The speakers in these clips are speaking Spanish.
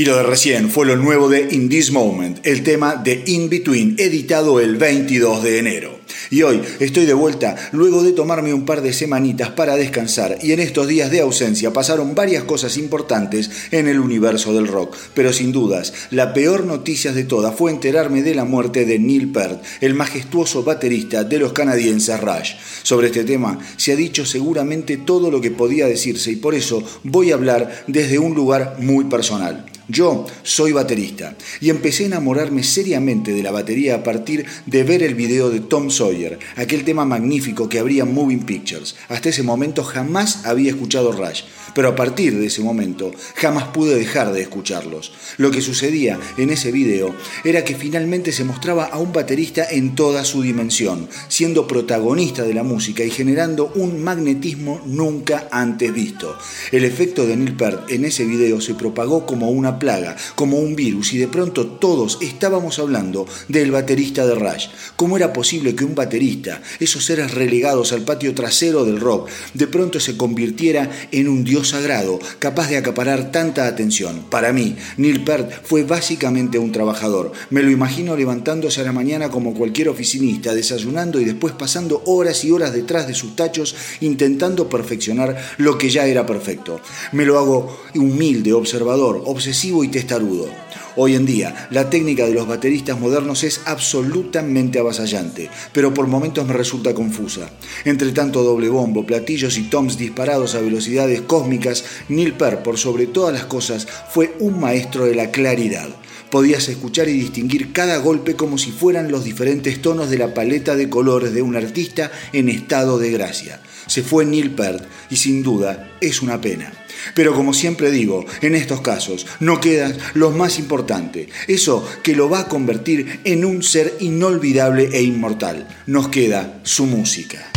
Y lo de recién fue lo nuevo de In This Moment, el tema de In Between, editado el 22 de enero. Y hoy estoy de vuelta luego de tomarme un par de semanitas para descansar y en estos días de ausencia pasaron varias cosas importantes en el universo del rock, pero sin dudas la peor noticia de todas fue enterarme de la muerte de Neil Peart, el majestuoso baterista de los canadienses Rush. Sobre este tema se ha dicho seguramente todo lo que podía decirse y por eso voy a hablar desde un lugar muy personal. Yo soy baterista y empecé a enamorarme seriamente de la batería a partir de ver el video de Tom Sawyer, aquel tema magnífico que abría Moving Pictures. Hasta ese momento jamás había escuchado Rush, pero a partir de ese momento jamás pude dejar de escucharlos. Lo que sucedía en ese video era que finalmente se mostraba a un baterista en toda su dimensión, siendo protagonista de la música y generando un magnetismo nunca antes visto. El efecto de Neil Peart en ese video se propagó como una plaga, como un virus, y de pronto todos estábamos hablando del baterista de Rush. ¿Cómo era posible que un baterista, esos seres relegados al patio trasero del rock, de pronto se convirtiera en un dios sagrado, capaz de acaparar tanta atención? Para mí, Neil Peart fue básicamente un trabajador. Me lo imagino levantándose a la mañana como cualquier oficinista, desayunando y después pasando horas y horas detrás de sus tachos intentando perfeccionar lo que ya era perfecto. Me lo hago humilde, observador, obsesivo y testarudo. Hoy en día, la técnica de los bateristas modernos es absolutamente avasallante, pero por momentos me resulta confusa. Entre tanto doble bombo, platillos y toms disparados a velocidades cósmicas, Neil Peart, por sobre todas las cosas, fue un maestro de la claridad. Podías escuchar y distinguir cada golpe como si fueran los diferentes tonos de la paleta de colores de un artista en estado de gracia. Se fue Neil Peart y sin duda es una pena. Pero como siempre digo, en estos casos no quedan los más importantes, eso que lo va a convertir en un ser inolvidable e inmortal. Nos queda su música.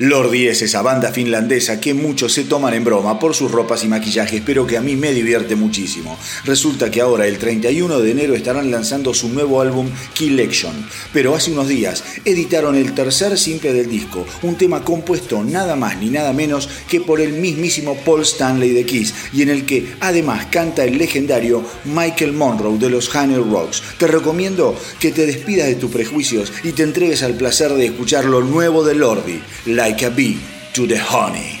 Lordi es esa banda finlandesa que muchos se toman en broma por sus ropas y maquillajes, pero que a mí me divierte muchísimo. Resulta que ahora, el 31 de enero, estarán lanzando su nuevo álbum Collection, pero hace unos días editaron el tercer simple del disco, un tema compuesto nada más ni nada menos que por el mismísimo Paul Stanley de Kiss, y en el que además canta el legendario Michael Monroe de los Honey Rocks. Te recomiendo que te despidas de tus prejuicios y te entregues al placer de escuchar lo nuevo de Lordi, Like a Bee to the Honey.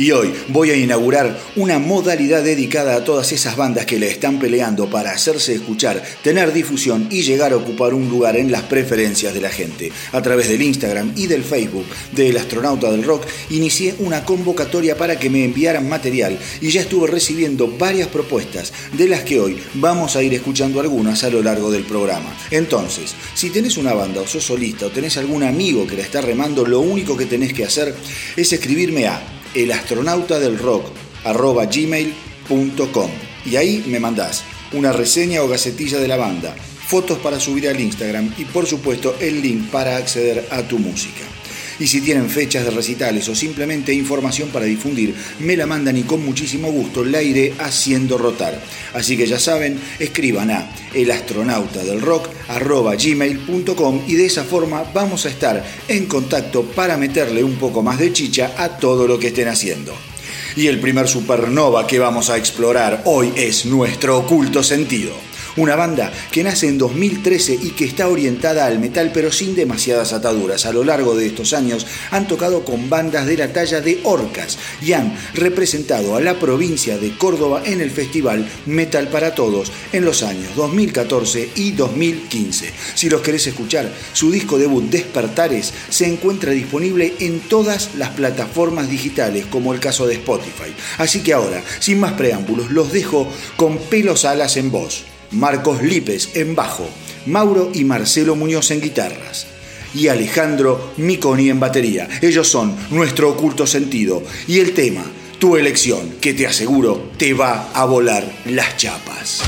Y hoy voy a inaugurar una modalidad dedicada a todas esas bandas que le están peleando para hacerse escuchar, tener difusión y llegar a ocupar un lugar en las preferencias de la gente. A través del Instagram y del Facebook del Astronauta del Rock inicié una convocatoria para que me enviaran material y ya estuve recibiendo varias propuestas, de las que hoy vamos a ir escuchando algunas a lo largo del programa. Entonces, si tenés una banda o sos solista o tenés algún amigo que la está remando, lo único que tenés que hacer es escribirme a elastronautadelrock.gmail.com y ahí me mandás una reseña o gacetilla de la banda, fotos para subir al Instagram y por supuesto el link para acceder a tu música. Y si tienen fechas de recitales o simplemente información para difundir, me la mandan y con muchísimo gusto la iré haciendo rotar. Así que ya saben, escriban a elastronautadelrock.gmail.com y de esa forma vamos a estar en contacto para meterle un poco más de chicha a todo lo que estén haciendo. Y el primer supernova que vamos a explorar hoy es nuestro oculto sentido una banda que nace en 2013 y que está orientada al metal pero sin demasiadas ataduras. A lo largo de estos años han tocado con bandas de la talla de Orcas y han representado a la provincia de Córdoba en el festival Metal para Todos en los años 2014 y 2015. Si los querés escuchar, su disco debut Despertares se encuentra disponible en todas las plataformas digitales como el caso de Spotify. Así que ahora, sin más preámbulos, los dejo con pelos alas en voz. Marcos Lipes en bajo, Mauro y Marcelo Muñoz en guitarras y Alejandro Miconi en batería. Ellos son nuestro oculto sentido y el tema, tu elección, que te aseguro te va a volar las chapas.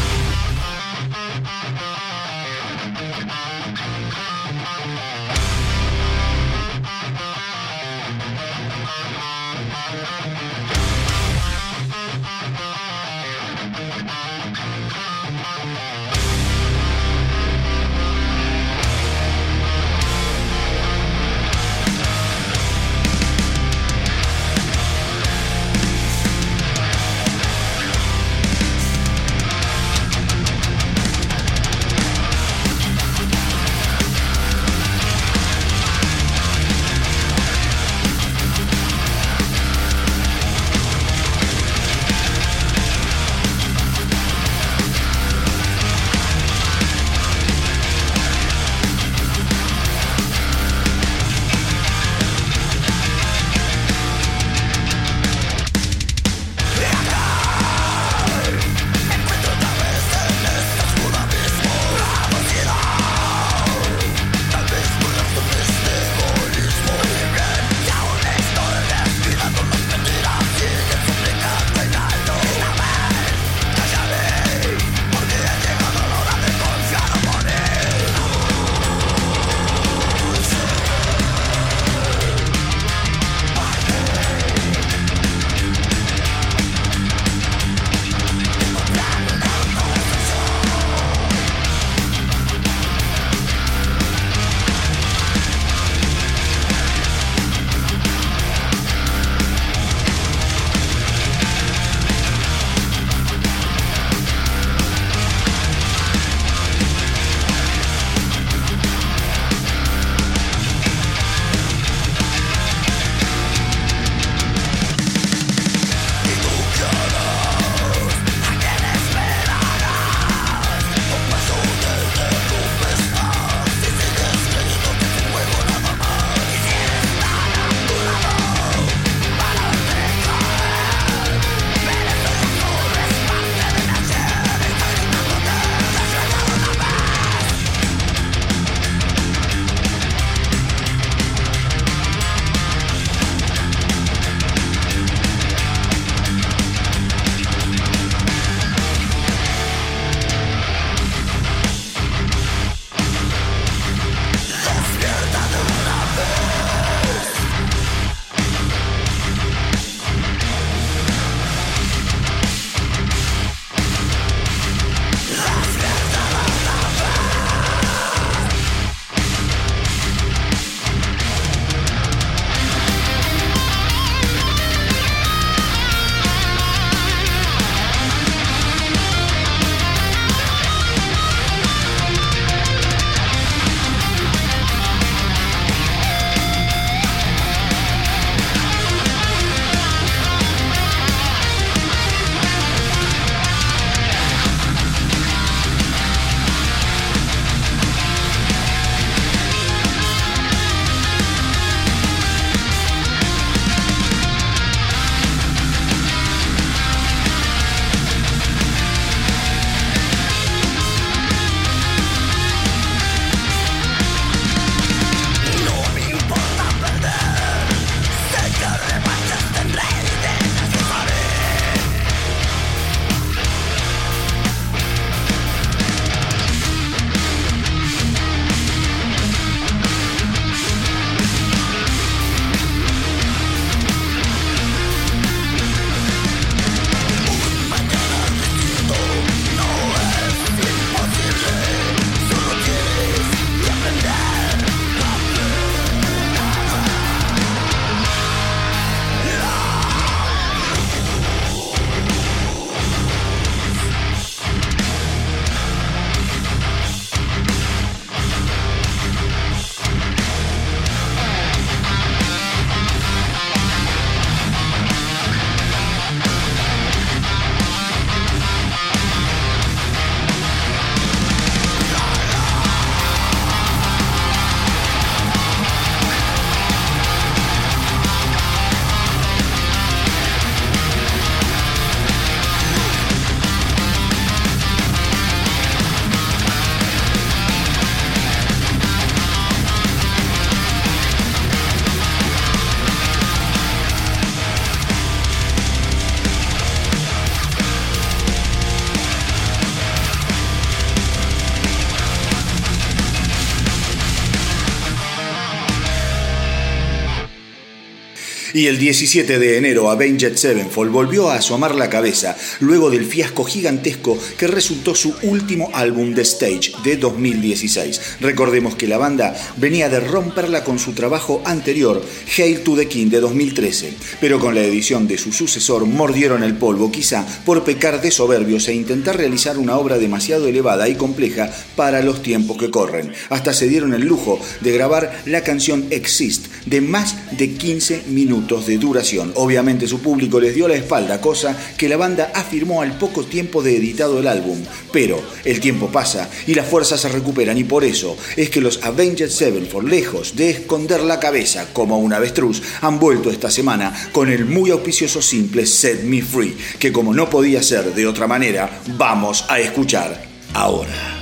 Y el 17 de enero Avenged Sevenfold volvió a asomar la cabeza luego del fiasco gigantesco que resultó su último álbum de Stage de 2016. Recordemos que la banda venía de romperla con su trabajo anterior, Hail to the King de 2013, pero con la edición de su sucesor mordieron el polvo quizá por pecar de soberbios e intentar realizar una obra demasiado elevada y compleja para los tiempos que corren. Hasta se dieron el lujo de grabar la canción Exist de más de 15 minutos de duración. Obviamente su público les dio la espalda, cosa que la banda afirmó al poco tiempo de editado el álbum. Pero el tiempo pasa y las fuerzas se recuperan y por eso es que los Avenged Sevenfold, lejos de esconder la cabeza como un avestruz, han vuelto esta semana con el muy auspicioso simple Set Me Free, que como no podía ser de otra manera, vamos a escuchar ahora.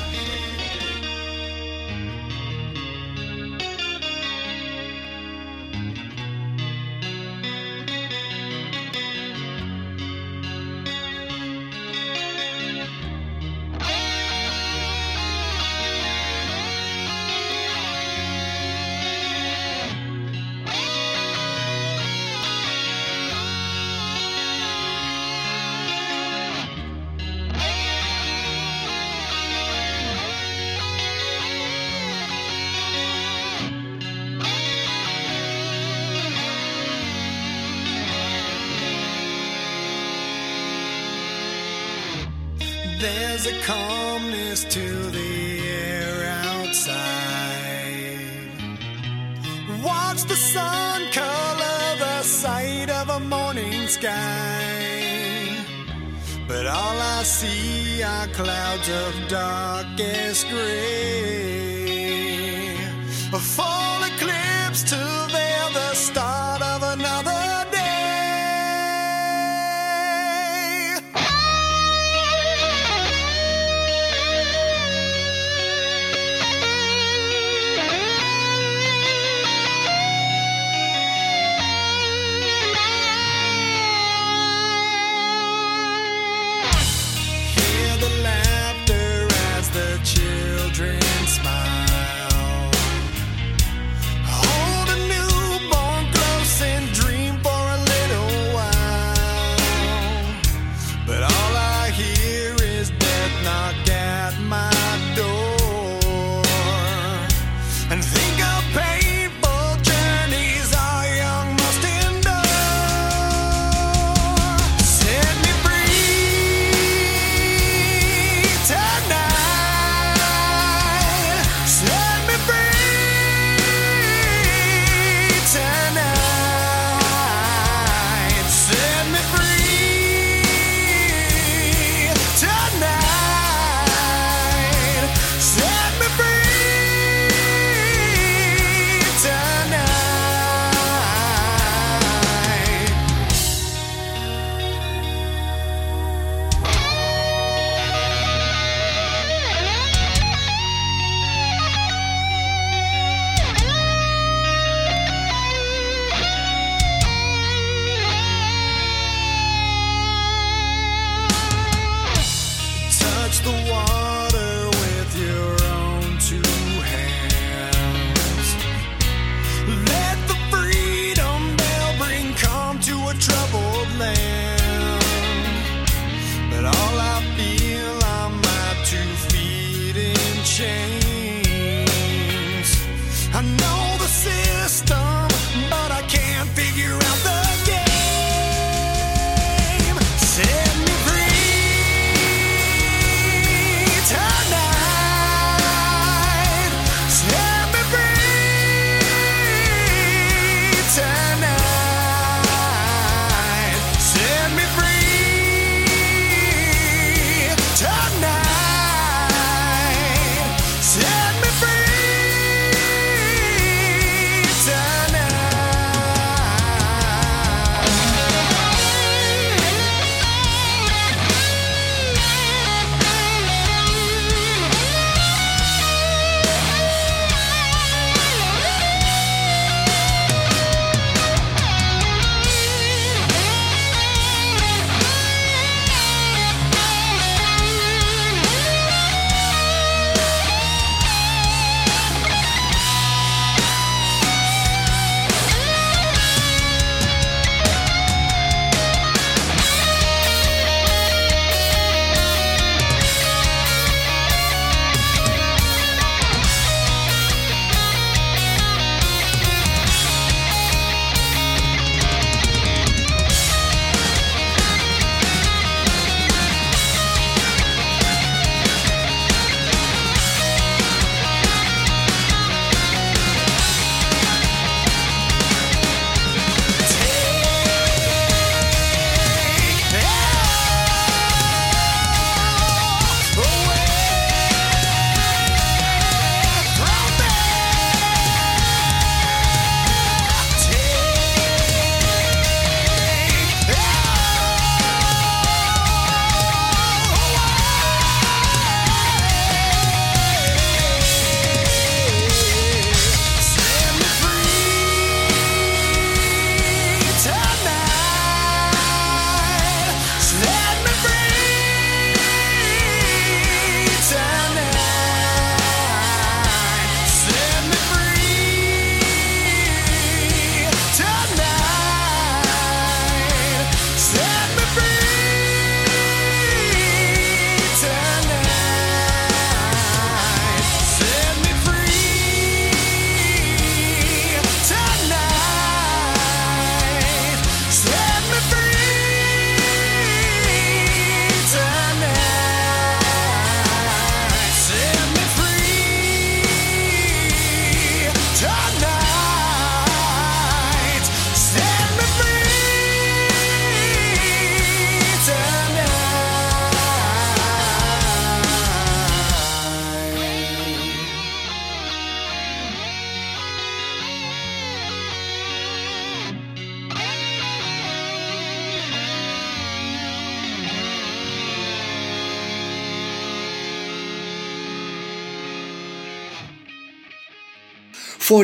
Of darkest gray.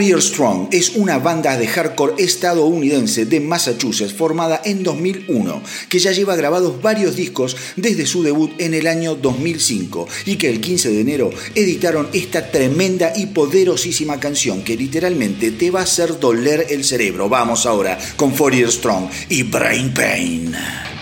Year Strong es una banda de hardcore estadounidense de Massachusetts formada en 2001, que ya lleva grabados varios discos desde su debut en el año 2005 y que el 15 de enero editaron esta tremenda y poderosísima canción que literalmente te va a hacer doler el cerebro. Vamos ahora con Year Strong y Brain Pain.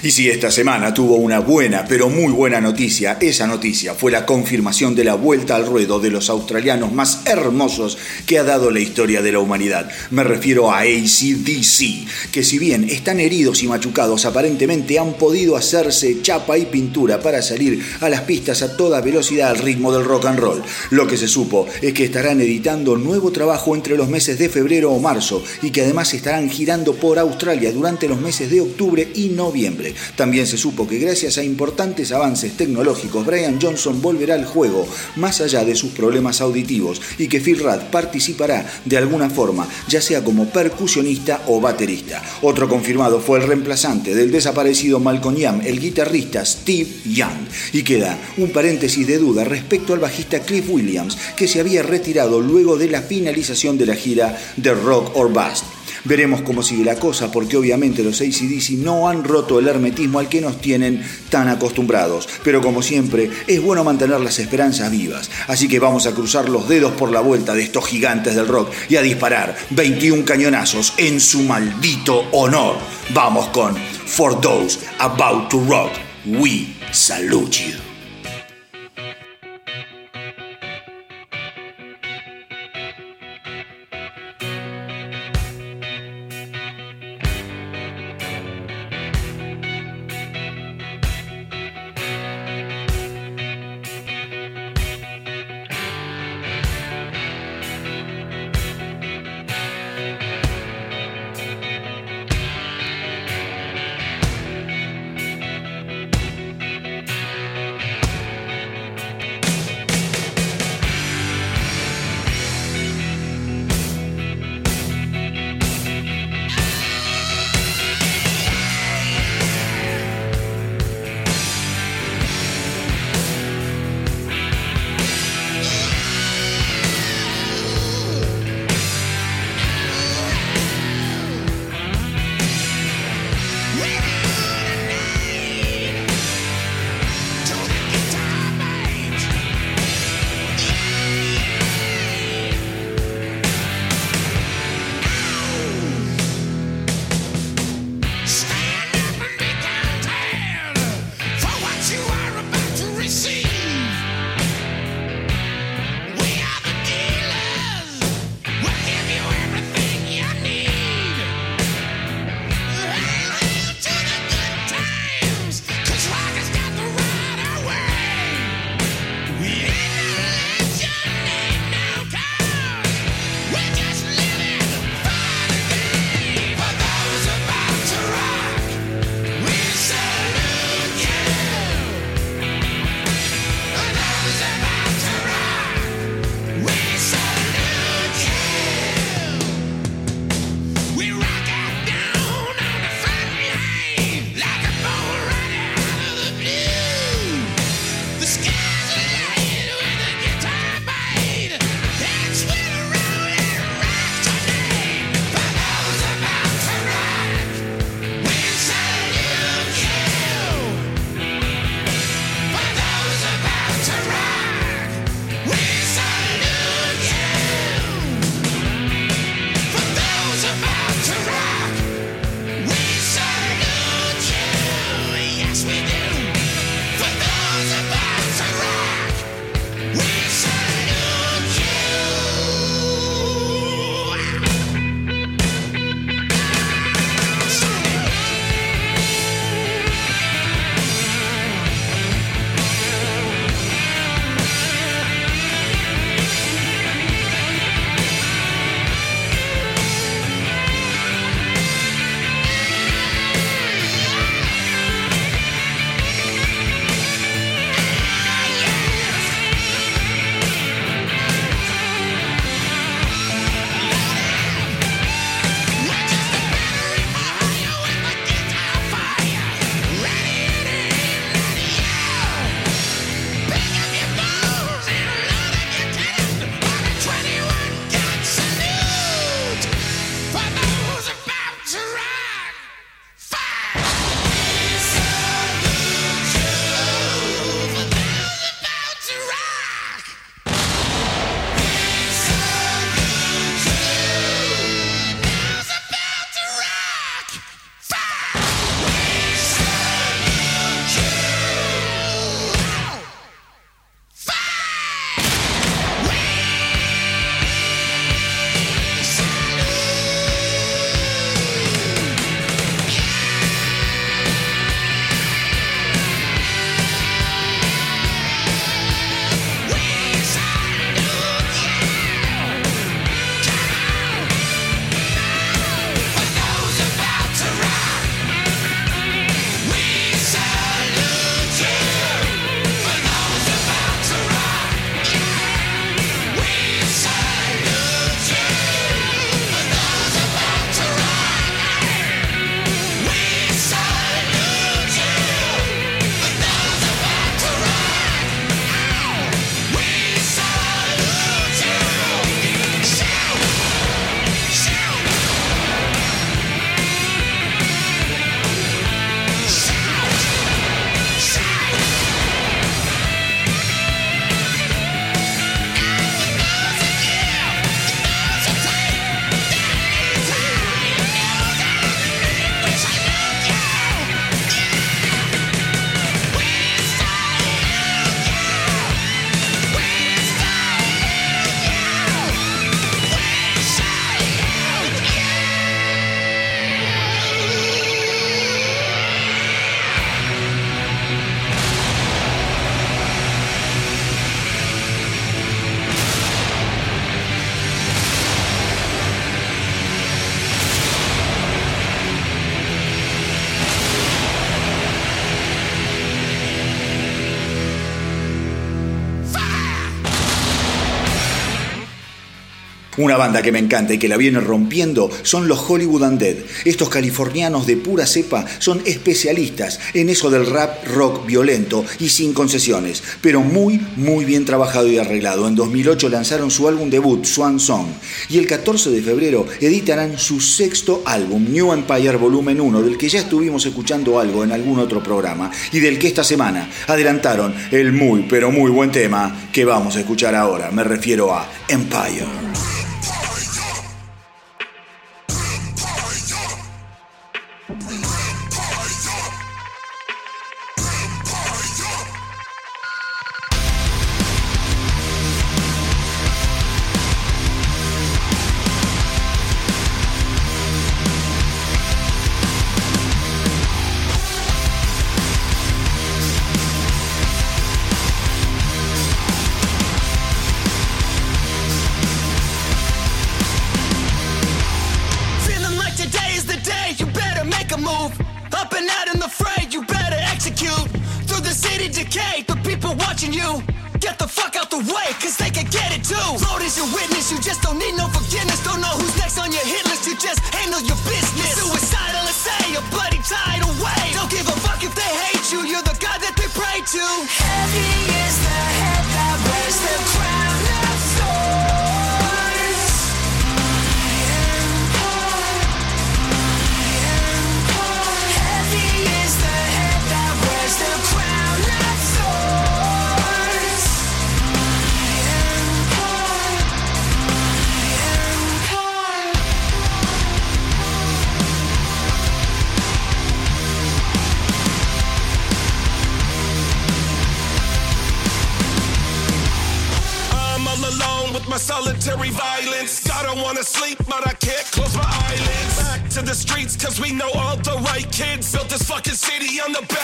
Y si esta semana tuvo una buena, pero muy buena noticia, esa noticia fue la confirmación de la vuelta al ruedo de los australianos más hermosos que ha dado la historia de la humanidad. Me refiero a ACDC, que si bien están heridos y machucados, aparentemente han podido hacerse chapa y pintura para salir a las pistas a toda velocidad al ritmo del rock and roll. Lo que se supo es que estarán editando nuevo trabajo entre los meses de febrero o marzo y que además estarán girando por Australia durante los meses de octubre y noviembre. También se supo que gracias a importantes avances tecnológicos, Brian Johnson volverá al juego más allá de sus problemas auditivos y que Phil Rudd participará de alguna forma, ya sea como percusionista o baterista. Otro confirmado fue el reemplazante del desaparecido Malcolm Young, el guitarrista Steve Young. Y queda un paréntesis de duda respecto al bajista Cliff Williams, que se había retirado luego de la finalización de la gira de Rock or Bust. Veremos cómo sigue la cosa, porque obviamente los ACDC no han roto el hermetismo al que nos tienen tan acostumbrados. Pero como siempre, es bueno mantener las esperanzas vivas. Así que vamos a cruzar los dedos por la vuelta de estos gigantes del rock y a disparar 21 cañonazos en su maldito honor. Vamos con For Those About to Rock, We Salute You. Una banda que me encanta y que la viene rompiendo son los Hollywood Undead. Estos californianos de pura cepa son especialistas en eso del rap rock violento y sin concesiones, pero muy, muy bien trabajado y arreglado. En 2008 lanzaron su álbum debut, Swan Song, y el 14 de febrero editarán su sexto álbum, New Empire Volumen 1, del que ya estuvimos escuchando algo en algún otro programa y del que esta semana adelantaron el muy, pero muy buen tema que vamos a escuchar ahora. Me refiero a Empire. On the backs of the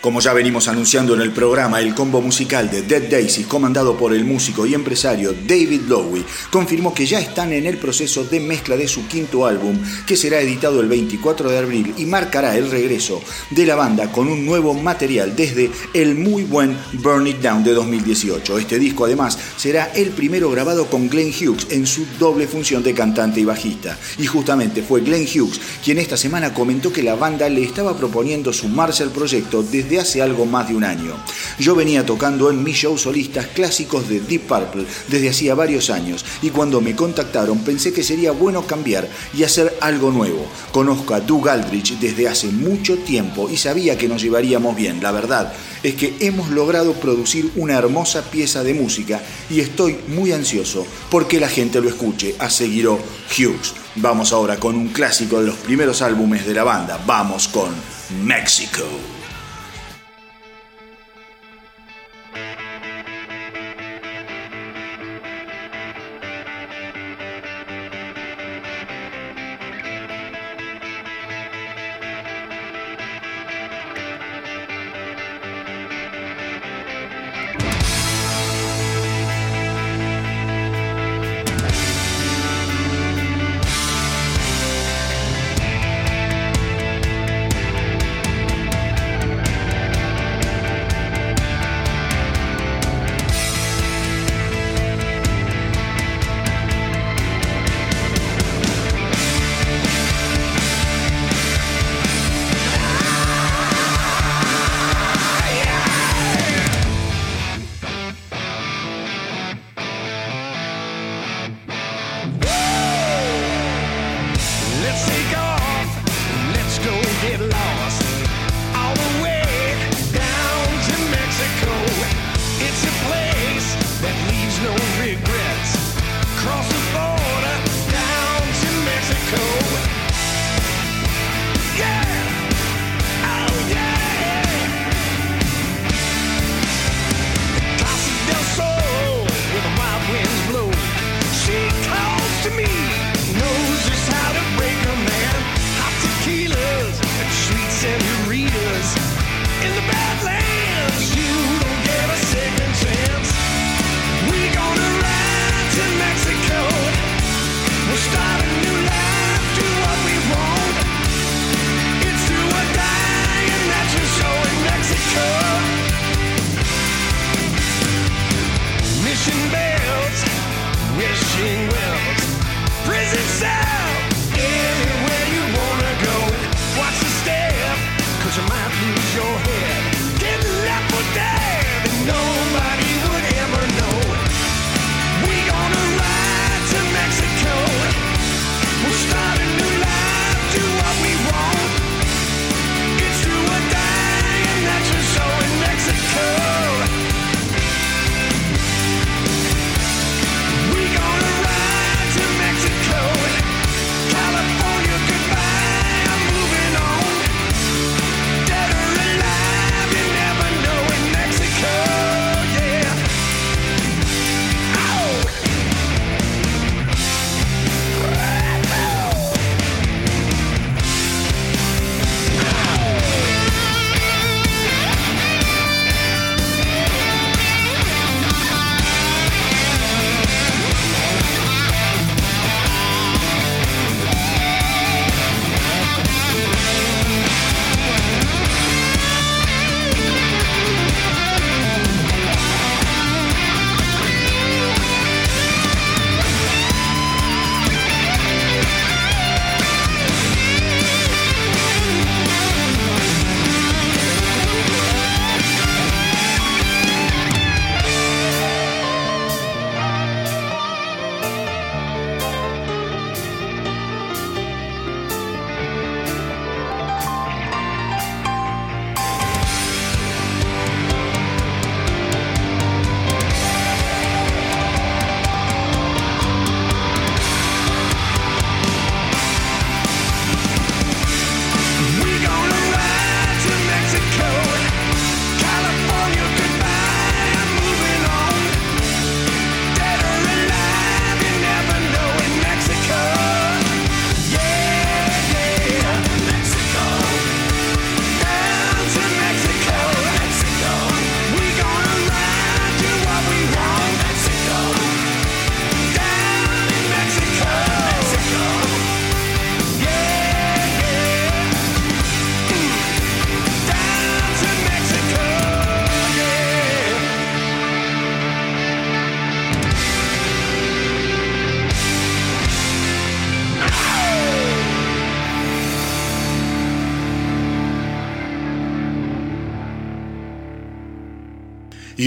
Como ya venimos anunciando en el programa, el combo musical de Dead Daisy, comandado por el músico y empresario David Lowe, confirmó que ya están en el proceso de mezcla de su quinto álbum, que será editado el 24 de abril y marcará el regreso de la banda con un nuevo material desde el muy buen Burn It Down de 2018. Este disco además será el primero grabado con Glenn Hughes en su doble función de cantante y bajista. Y justamente fue Glenn Hughes quien esta semana comentó que la banda le estaba proponiendo sumarse al proyecto desde hace algo más de un año. Yo venía tocando en mis shows solistas clásicos de Deep Purple desde hacía varios años y cuando me contactaron pensé que sería bueno cambiar y hacer algo nuevo. Conozco a Doug Aldrich desde hace mucho tiempo y sabía que nos llevaríamos bien. La verdad es que hemos logrado producir una hermosa pieza de música y estoy muy ansioso porque la gente lo escuche, aseguró Hughes. Vamos ahora con un clásico de los primeros álbumes de la banda. Vamos con. México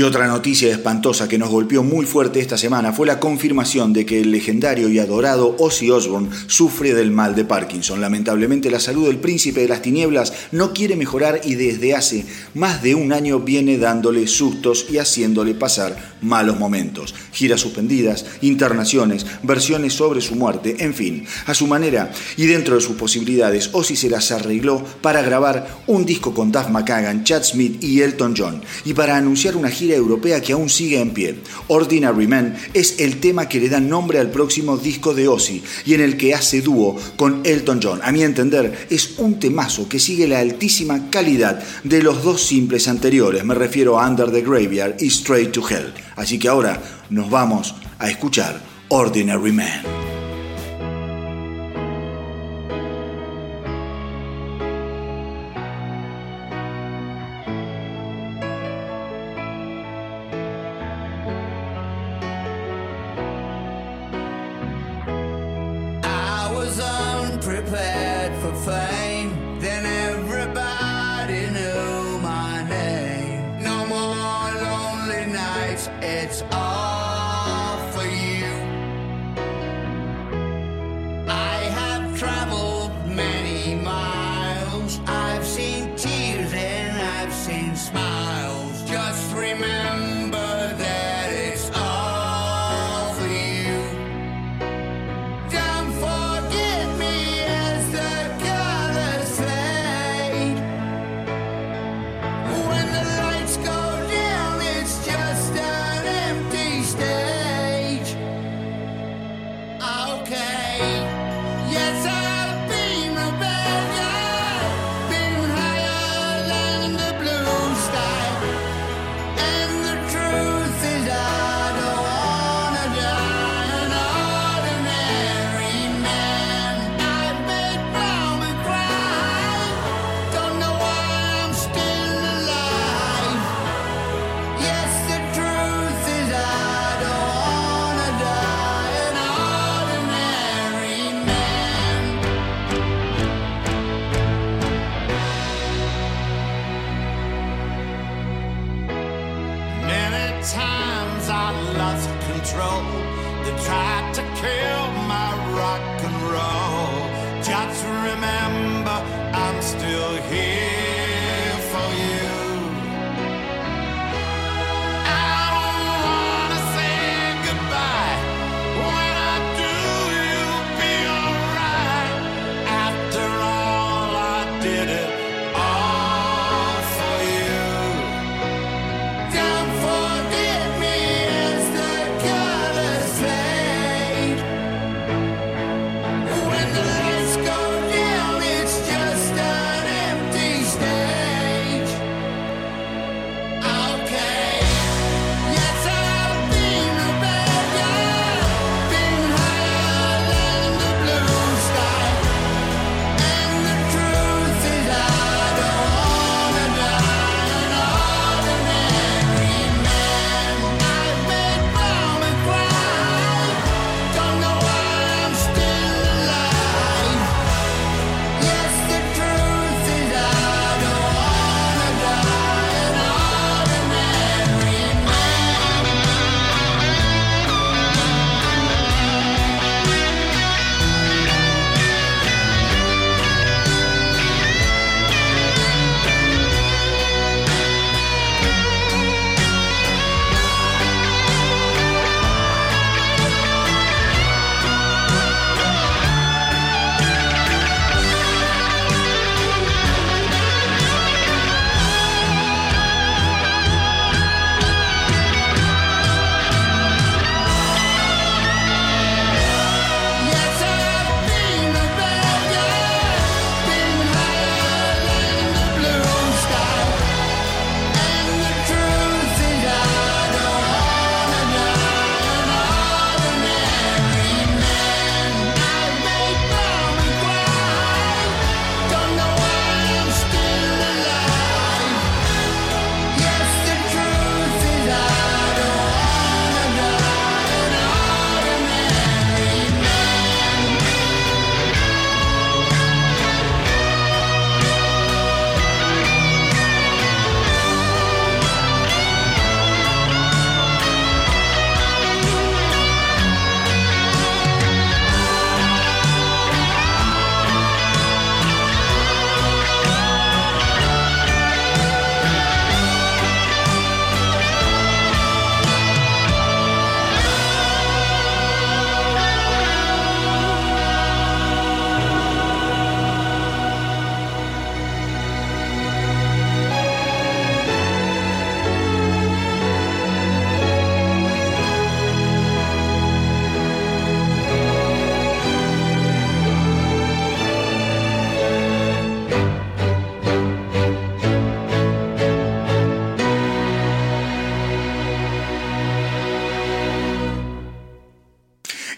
Y otra noticia espantosa que nos golpeó muy fuerte esta semana fue la confirmación de que el legendario y adorado Ozzy Osbourne sufre del mal de Parkinson. Lamentablemente la salud del príncipe de las tinieblas no quiere mejorar y desde hace más de un año viene dándole sustos y haciéndole pasar malos momentos. Giras suspendidas, internaciones, versiones sobre su muerte, en fin, a su manera y dentro de sus posibilidades, Ozzy se las arregló para grabar un disco con Duff McKagan, Chad Smith y Elton John y para anunciar una gira europea que aún sigue en pie. Ordinary Man es el tema que le da nombre al próximo disco de Ozzy y en el que hace dúo con Elton John. A mi entender, es un temazo que sigue la altísima calidad de los dos simples anteriores. Me refiero a Under the Graveyard y Straight to Hell. Así que ahora nos vamos a escuchar Ordinary Man.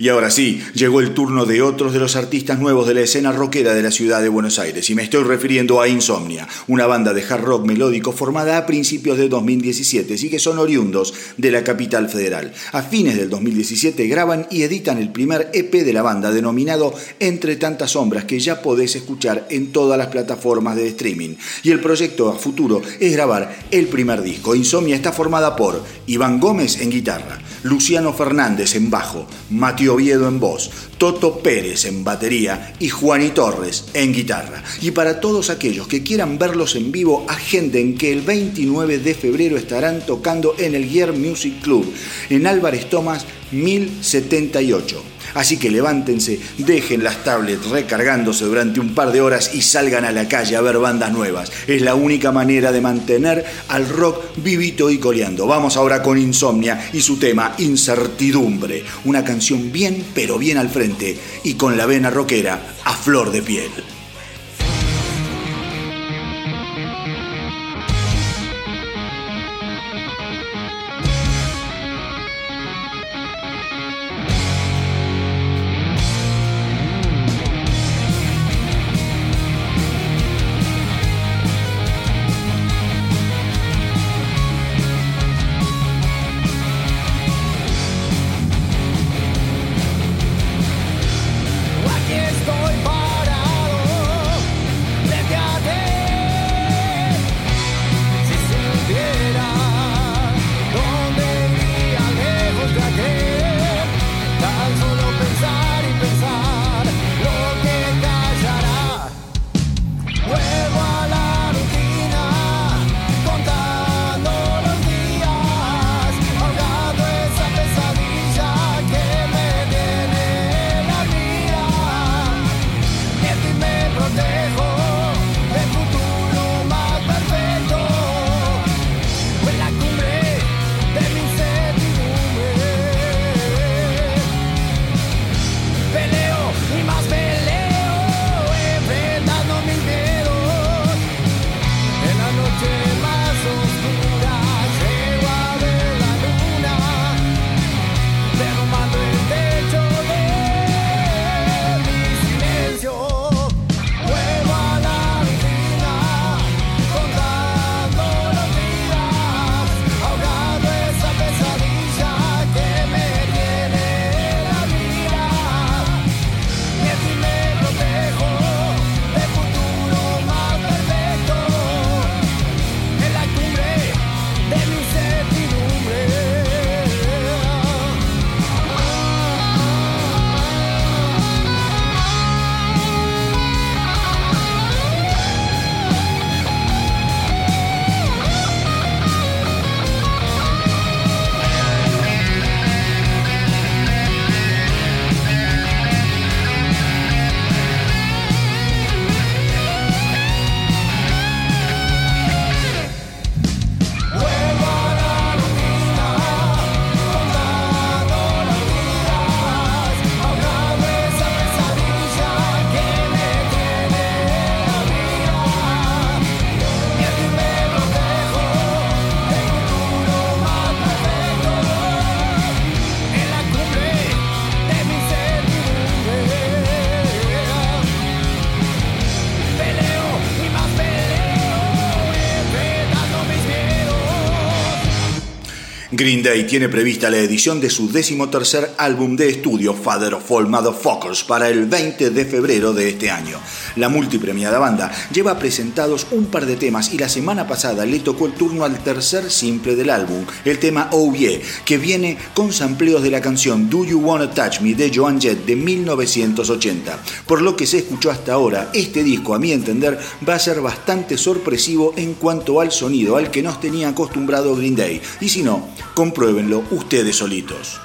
Y ahora sí, llegó el turno de otros de los artistas nuevos de la escena rockera de la ciudad de Buenos Aires, y me estoy refiriendo a Insomnia, una banda de hard rock melódico formada a principios de 2017 y que son oriundos de la capital federal. A fines del 2017 graban y editan el primer EP de la banda denominado Entre tantas sombras que ya podés escuchar en todas las plataformas de streaming. Y el proyecto a futuro es grabar el primer disco. Insomnia está formada por Iván Gómez en guitarra, Luciano Fernández en bajo, Mati Oviedo en voz, Toto Pérez en batería y Juani Torres en guitarra. Y para todos aquellos que quieran verlos en vivo, agenden que el 29 de febrero estarán tocando en el Gear Music Club en Álvarez Tomás 1078. Así que levántense, dejen las tablets recargándose durante un par de horas y salgan a la calle a ver bandas nuevas. Es la única manera de mantener al rock vivito y coleando. Vamos ahora con Insomnia y su tema Incertidumbre. Una canción bien, pero bien al frente y con la vena rockera a flor de piel. Green Day tiene prevista la edición de su decimotercer álbum de estudio, Father of All Motherfuckers, para el 20 de febrero de este año. La multipremiada banda lleva presentados un par de temas y la semana pasada le tocó el turno al tercer simple del álbum, el tema Oh que viene con sampleos de la canción Do You Wanna Touch Me de Joan Jett de 1980. Por lo que se escuchó hasta ahora, este disco, a mi entender, va a ser bastante sorpresivo en cuanto al sonido al que nos tenía acostumbrado Green Day. Y si no, compruébenlo ustedes solitos.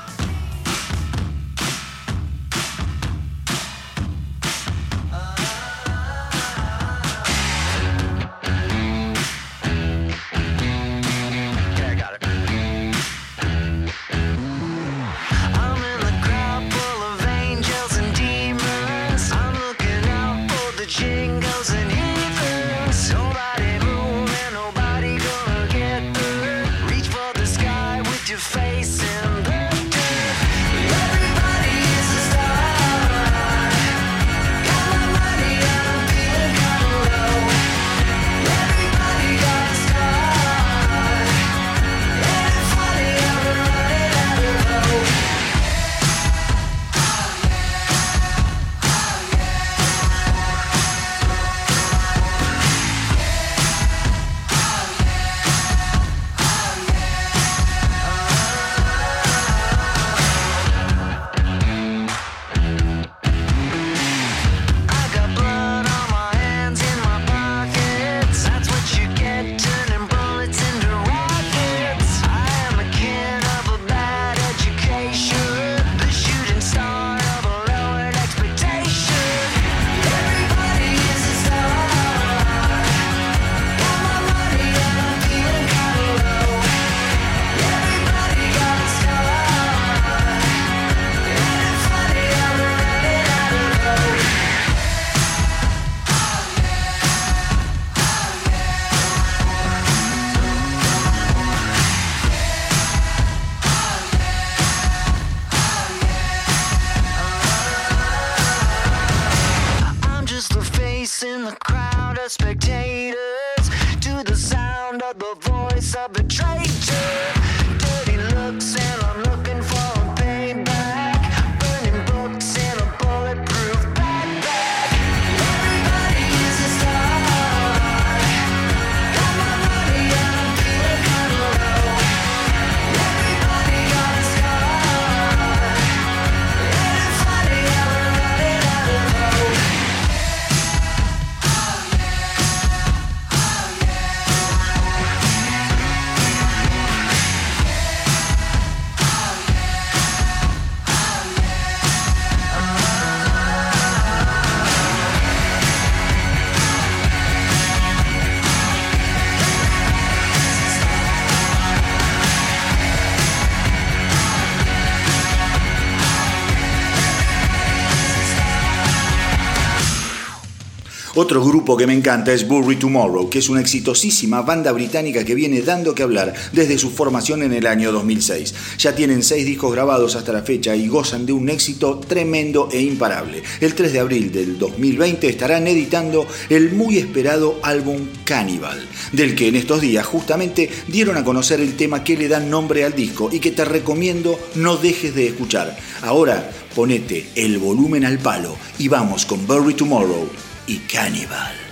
Otro grupo que me encanta es Bury Tomorrow, que es una exitosísima banda británica que viene dando que hablar desde su formación en el año 2006. Ya tienen seis discos grabados hasta la fecha y gozan de un éxito tremendo e imparable. El 3 de abril del 2020 estarán editando el muy esperado álbum Cannibal, del que en estos días justamente dieron a conocer el tema que le da nombre al disco y que te recomiendo no dejes de escuchar. Ahora ponete el volumen al palo y vamos con Bury Tomorrow y Cannibal.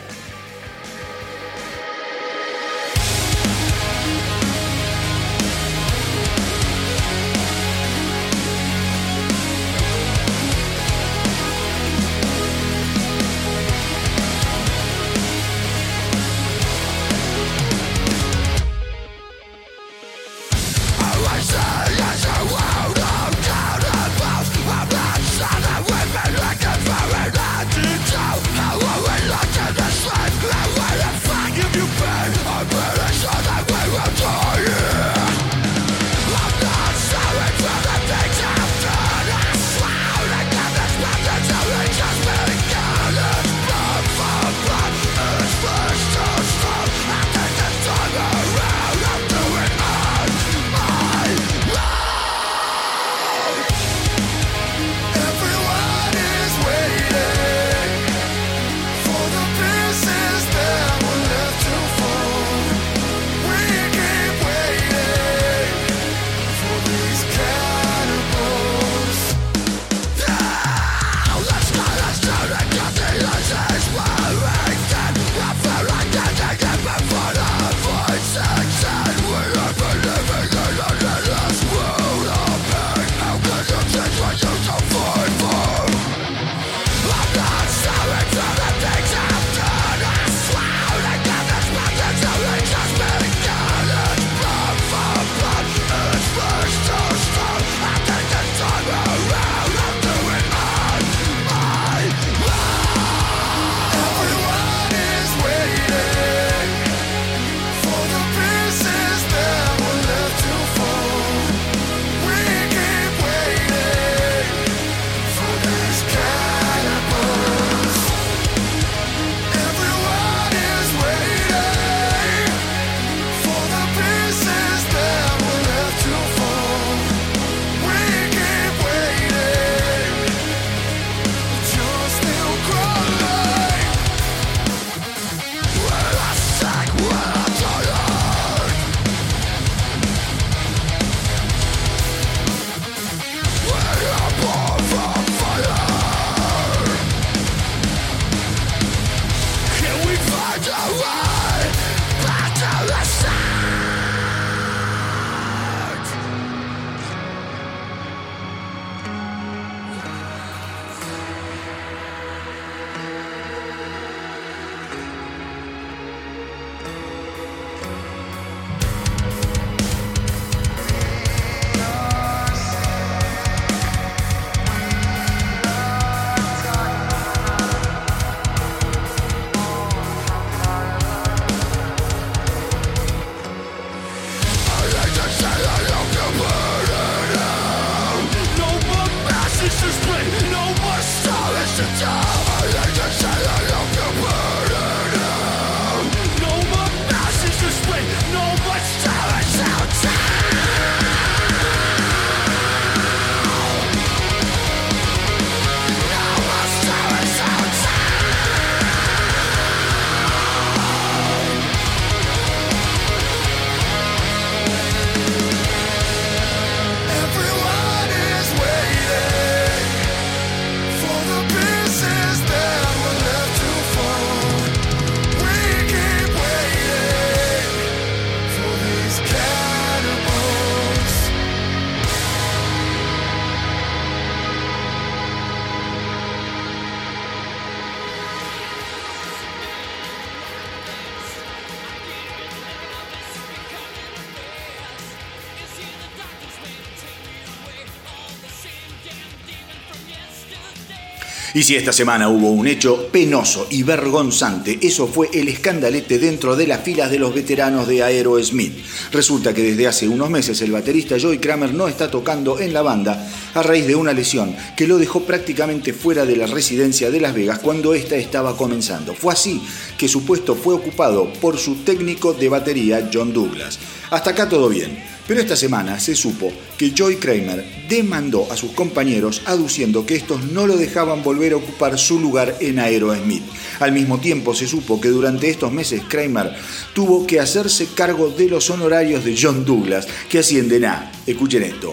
Y si esta semana hubo un hecho penoso y vergonzante, eso fue el escandalete dentro de las filas de los veteranos de Aerosmith. Resulta que desde hace unos meses el baterista Joey Kramer no está tocando en la banda a raíz de una lesión que lo dejó prácticamente fuera de la residencia de Las Vegas cuando ésta estaba comenzando. Fue así que su puesto fue ocupado por su técnico de batería John Douglas. Hasta acá todo bien. Pero esta semana se supo que Joy Kramer demandó a sus compañeros aduciendo que estos no lo dejaban volver a ocupar su lugar en Aerosmith. Al mismo tiempo se supo que durante estos meses Kramer tuvo que hacerse cargo de los honorarios de John Douglas, que ascienden a, escuchen esto,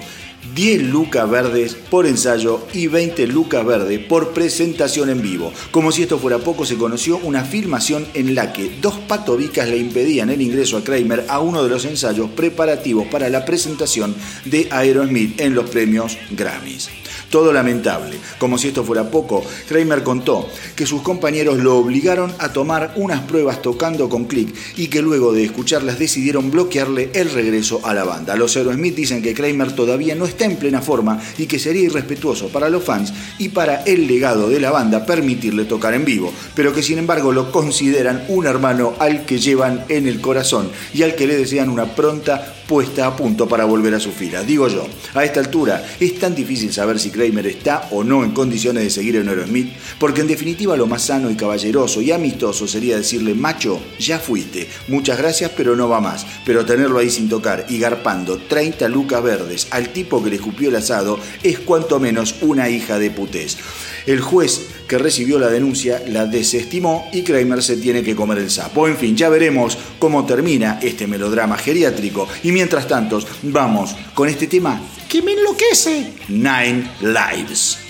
10 lucas verdes por ensayo y 20 lucas verdes por presentación en vivo. Como si esto fuera poco, se conoció una filmación en la que dos patobicas le impedían el ingreso a Kramer a uno de los ensayos preparativos para la presentación de Aerosmith en los premios Grammys. Todo lamentable. Como si esto fuera poco, Kramer contó que sus compañeros lo obligaron a tomar unas pruebas tocando con click y que luego de escucharlas decidieron bloquearle el regreso a la banda. Los Aerosmith dicen que Kramer todavía no está en plena forma y que sería irrespetuoso para los fans y para el legado de la banda permitirle tocar en vivo, pero que sin embargo lo consideran un hermano al que llevan en el corazón y al que le desean una pronta puesta a punto para volver a su fila. Digo yo, a esta altura es tan difícil saber si Kramer está o no en condiciones de seguir en Aerosmith, porque en definitiva lo más sano y caballeroso y amistoso sería decirle, macho, ya fuiste, muchas gracias pero no va más, pero tenerlo ahí sin tocar y garpando 30 lucas verdes al tipo que le escupió el asado es cuanto menos una hija de putés. El juez que recibió la denuncia la desestimó y Kramer se tiene que comer el sapo. En fin, ya veremos cómo termina este melodrama geriátrico. Y mientras tanto, vamos con este tema que me enloquece. Nine Lives.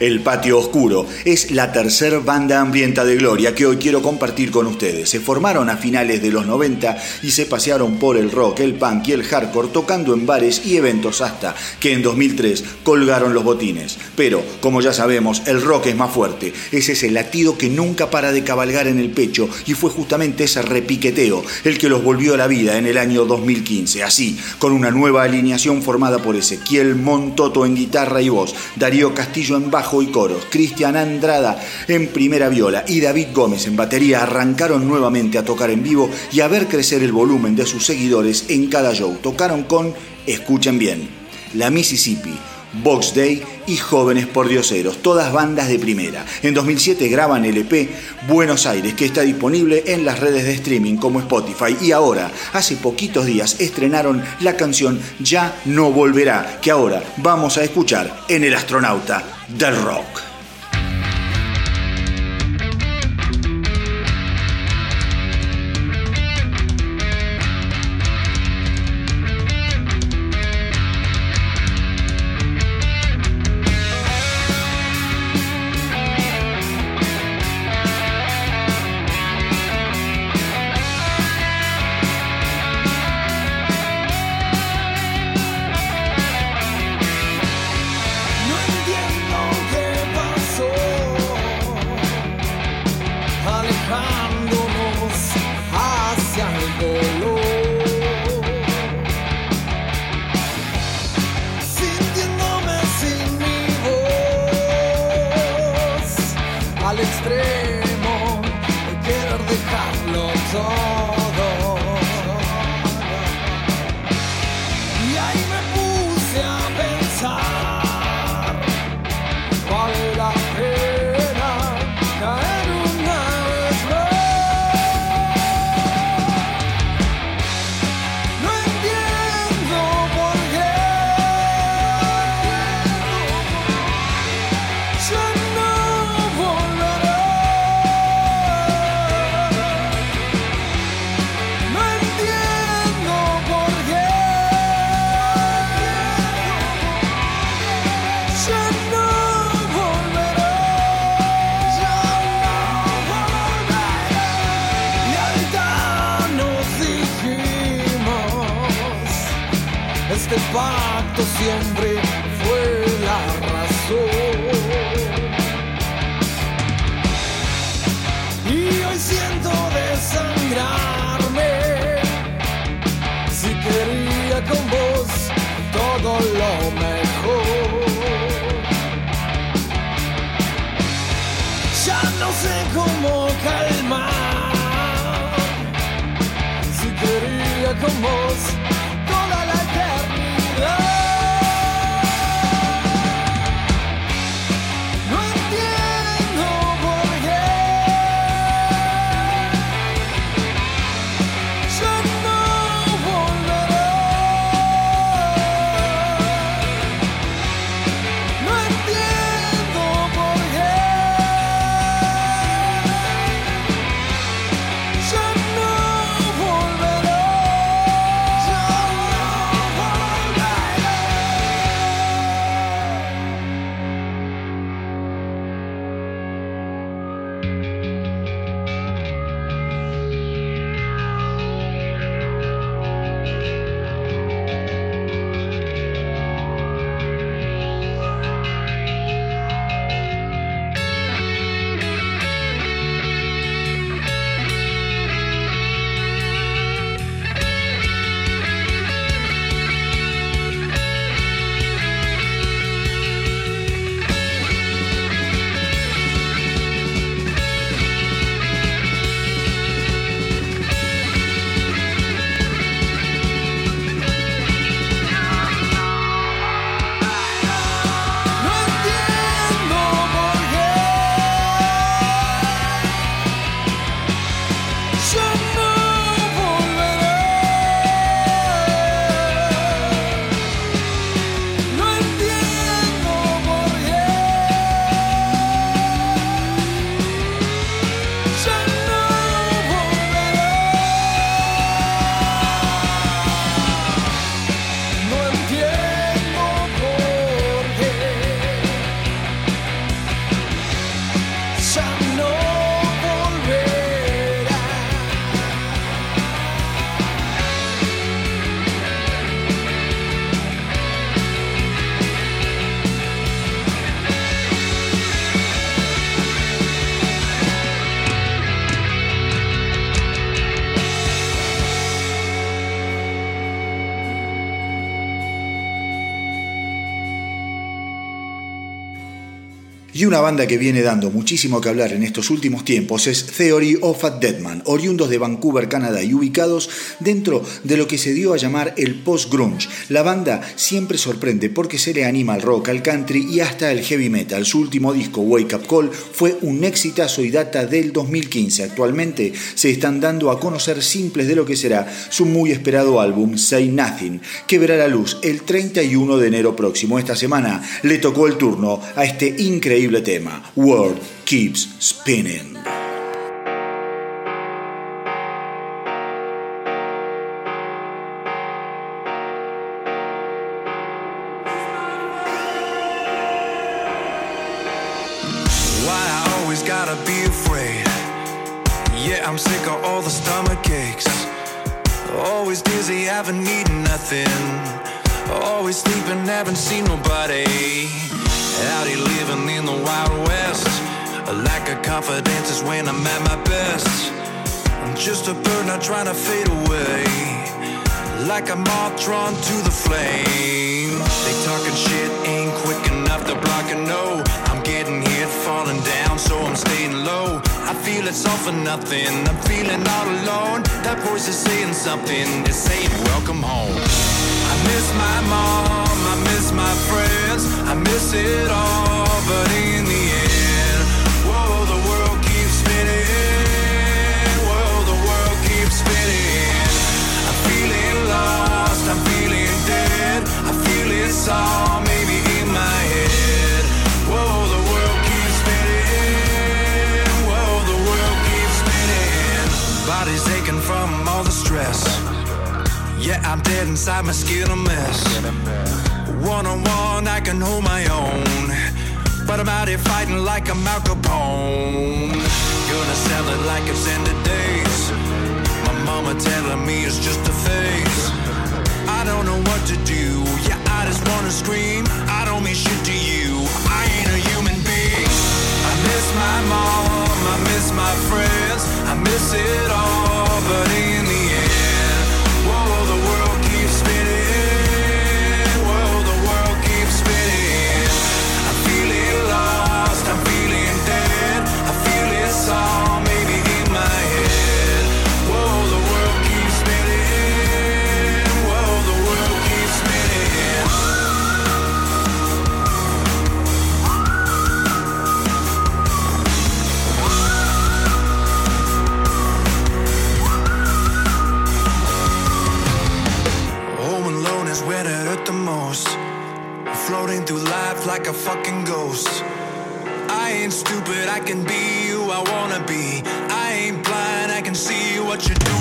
El Patio Oscuro es la tercer banda hambrienta de Gloria que hoy quiero compartir con ustedes. Se formaron a finales de los 90 y se pasearon por el rock, el punk y el hardcore tocando en bares y eventos hasta que en 2003 colgaron los botines. Pero, como ya sabemos, el rock es más fuerte. Es ese latido que nunca para de cabalgar en el pecho y fue justamente ese repiqueteo el que los volvió a la vida en el año 2015. Así, con una nueva alineación formada por Ezequiel Montoto en guitarra y voz, Darío Castillo en bajo y coros, Cristian Andrada en primera viola y David Gómez en batería arrancaron nuevamente a tocar en vivo y a ver crecer el volumen de sus seguidores en cada show. Tocaron con, escuchen bien, la Mississippi, Box Day y Jóvenes por Dioseros, todas bandas de primera. En 2007 graban el EP Buenos Aires, que está disponible en las redes de streaming como Spotify. Y ahora, hace poquitos días, estrenaron la canción Ya no volverá, que ahora vamos a escuchar en El Astronauta del Rock. Y una banda que viene dando muchísimo que hablar en estos últimos tiempos es Theory of a Deadman, oriundos de Vancouver, Canadá y ubicados dentro de lo que se dio a llamar el post-grunge. La banda siempre sorprende porque se le anima al rock, al country y hasta el heavy metal. Su último disco, Wake Up Call, fue un exitazo y data del 2015. Actualmente se están dando a conocer simples de lo que será su muy esperado álbum Say Nothing, que verá la luz el 31 de enero próximo. Esta semana le tocó el turno a este increíble tema, World Keeps Spinning. Why I always gotta be afraid. Yeah, I'm sick of all the stomach aches. Always dizzy, haven't eaten nothing. Always sleeping, haven't seen nobody. Out here living in the Wild West. A lack of confidence is when I'm at my best. I'm just a bird not trying to fade away. Like a moth drawn to the flame. They talking shit ain't quick enough to block a no. I'm getting hit, falling down, so I'm staying low. I feel it's all for nothing. I'm feeling all alone. That voice is saying something. It's saying welcome home. I miss my mom. I miss my friends. I miss it all, but in the end, whoa, the world keeps spinning. Whoa, the world keeps spinning. I'm feeling lost, I'm feeling dead. I feel it's all maybe in my head. Whoa, the world keeps spinning. Whoa, the world keeps spinning. Body's aching from all the stress. Yeah, I'm dead inside my skin a mess. One on one, I can hold my own. But I'm out here fighting like I'm Al Capone. Gonna sell it like it's end of days. My mama telling me it's just a phase. I don't know what to do. Yeah, I just wanna scream. I don't mean shit to you. I ain't a human being. I miss my mom. I miss my friends. I miss it all. But in Floating through life like a fucking ghost. I ain't stupid, I can be who I wanna be. I ain't blind, I can see what you're doing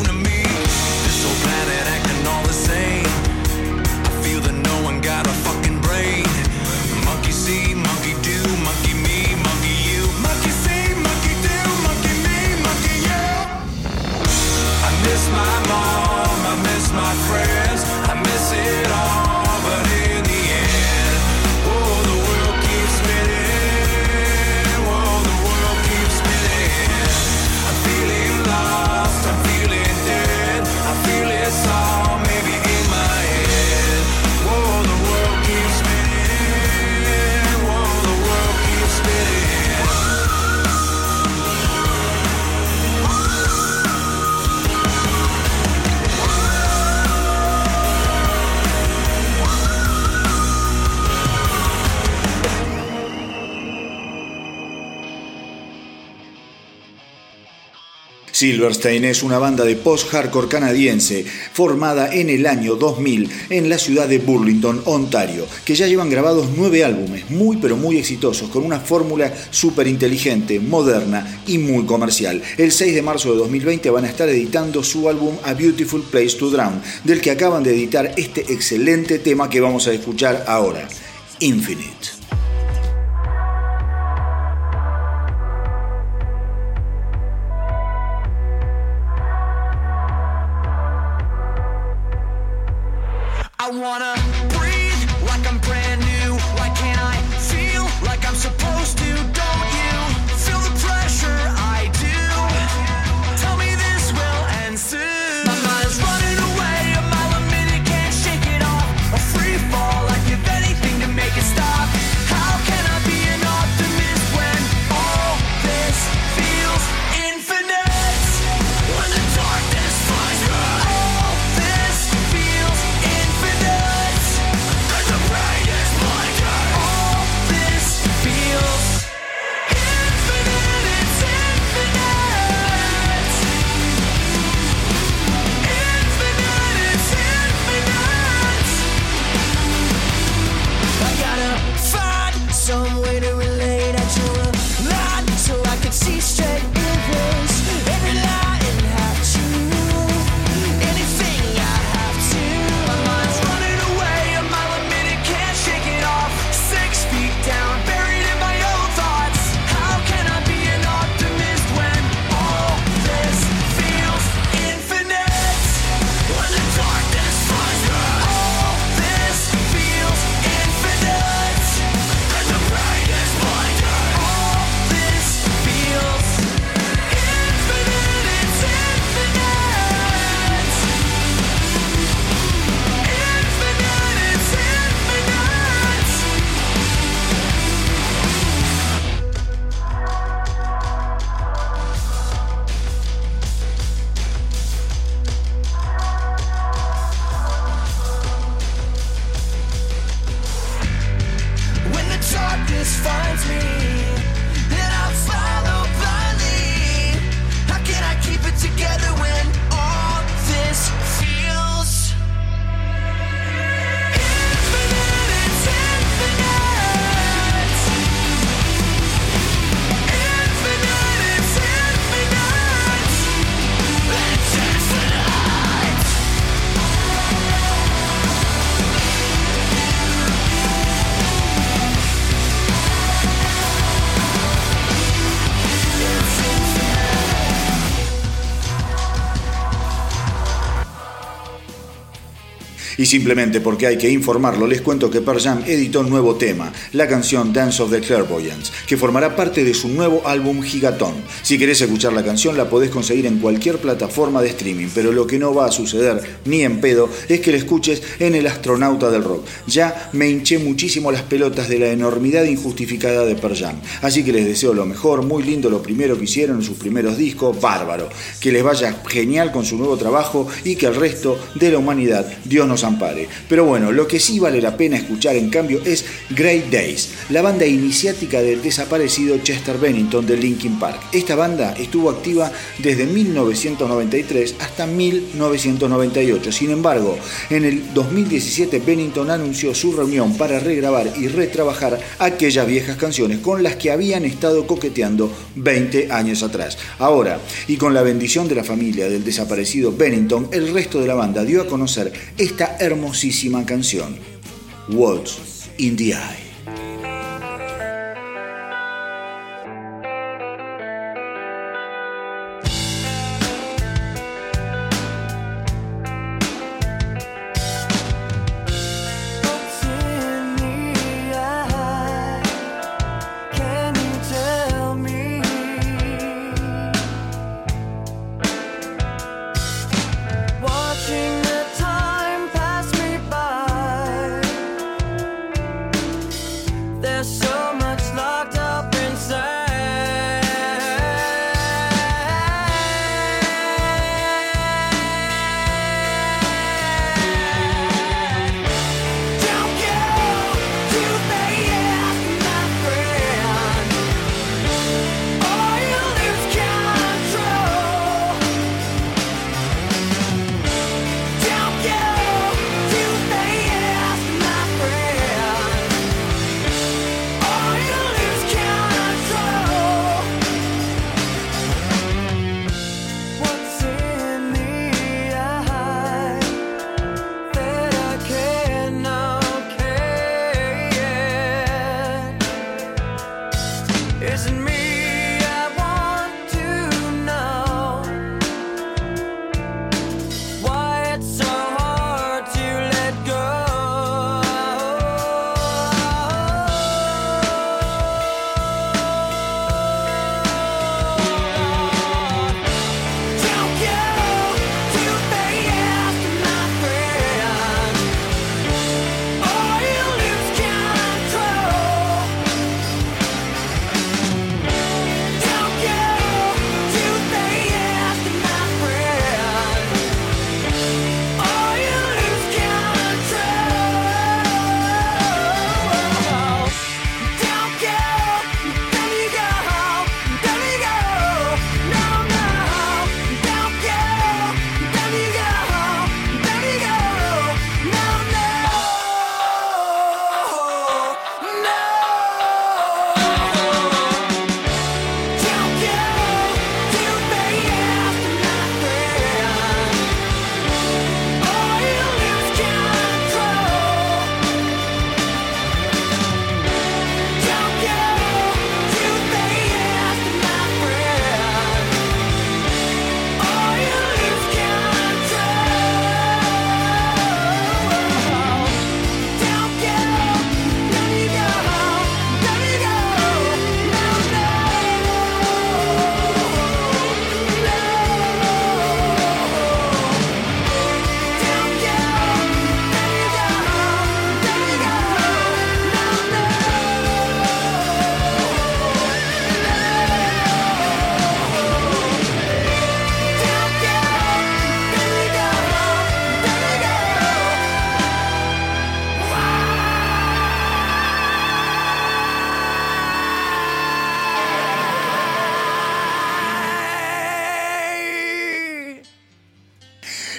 Silverstein es una banda de post-hardcore canadiense formada en el año 2000 en la ciudad de Burlington, Ontario, que ya llevan grabados nueve álbumes muy pero muy exitosos con una fórmula súper inteligente, moderna y muy comercial. El 6 de marzo de 2020 van a estar editando su álbum A Beautiful Place to Drown, del que acaban de editar este excelente tema que vamos a escuchar ahora, Infinite. Y simplemente porque hay que informarlo, les cuento que Pearl Jam editó un nuevo tema, la canción Dance of the Clairvoyants, que formará parte de su nuevo álbum Gigatón. Si querés escuchar la canción, la podés conseguir en cualquier plataforma de streaming, pero lo que no va a suceder ni en pedo es que la escuches en El Astronauta del Rock. Ya me hinché muchísimo las pelotas de la enormidad injustificada de Pearl Jam. Así que les deseo lo mejor, muy lindo lo primero que hicieron en sus primeros discos, bárbaro. Que les vaya genial con su nuevo trabajo y que al resto de la humanidad Dios nos Pero bueno, lo que sí vale la pena escuchar en cambio es Great Days, la banda iniciática del desaparecido Chester Bennington de Linkin Park. Esta banda estuvo activa desde 1993 hasta 1998. Sin embargo, en el 2017 Bennington anunció su reunión para regrabar y retrabajar aquellas viejas canciones con las que habían estado coqueteando 20 años atrás. Ahora, y con la bendición de la familia del desaparecido Bennington, el resto de la banda dio a conocer esta hermosísima canción, What's in the Eye.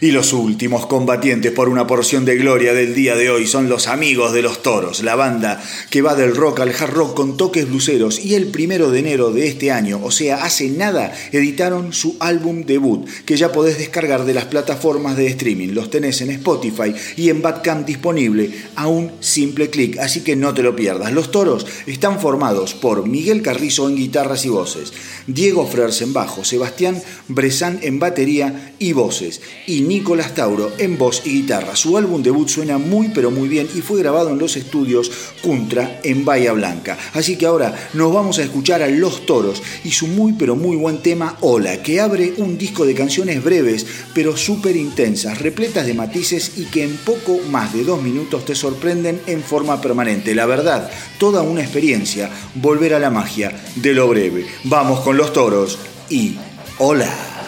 Y los últimos combatientes por una porción de gloria del día de hoy son los amigos de los toros, la banda que va del rock al hard rock con toques bluseros y el primero de enero de este año, o sea, hace nada, editaron su álbum debut, que ya podés descargar de las plataformas de streaming. Los tenés en Spotify y en Badcamp disponible a un simple clic, así que no te lo pierdas. Los toros están formados por Miguel Carrizo en guitarras y voces, Diego Frers en bajo, Sebastián Bresán en batería y voces, y Nicolás Tauro en voz y guitarra. Su álbum debut suena muy pero muy bien y fue grabado en los estudios Contra en Bahía Blanca. Así que ahora nos vamos a escuchar a Los Toros y su muy pero muy buen tema Hola, que abre un disco de canciones breves pero súper intensas, repletas de matices y que en poco más de dos minutos te sorprenden en forma permanente. La verdad, toda una experiencia, volver a la magia de lo breve. Vamos con Los Toros y Hola.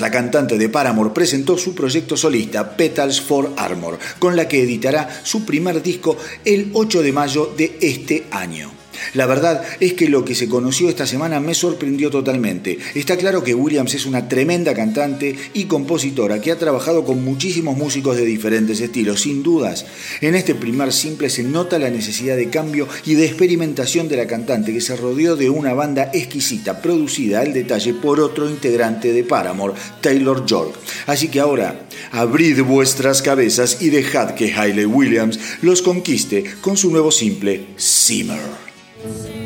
La cantante de Paramore, presentó su proyecto solista Petals for Armor, con la que editará su primer disco el 8 de mayo de este año. La verdad es que lo que se conoció esta semana me sorprendió totalmente. Está claro que Williams es una tremenda cantante y compositora que ha trabajado con muchísimos músicos de diferentes estilos, sin dudas. En este primer simple se nota la necesidad de cambio y de experimentación de la cantante que se rodeó de una banda exquisita, producida al detalle por otro integrante de Paramore, Taylor York. Así que ahora, abrid vuestras cabezas y dejad que Hayley Williams los conquiste con su nuevo simple, Simmer. Sing.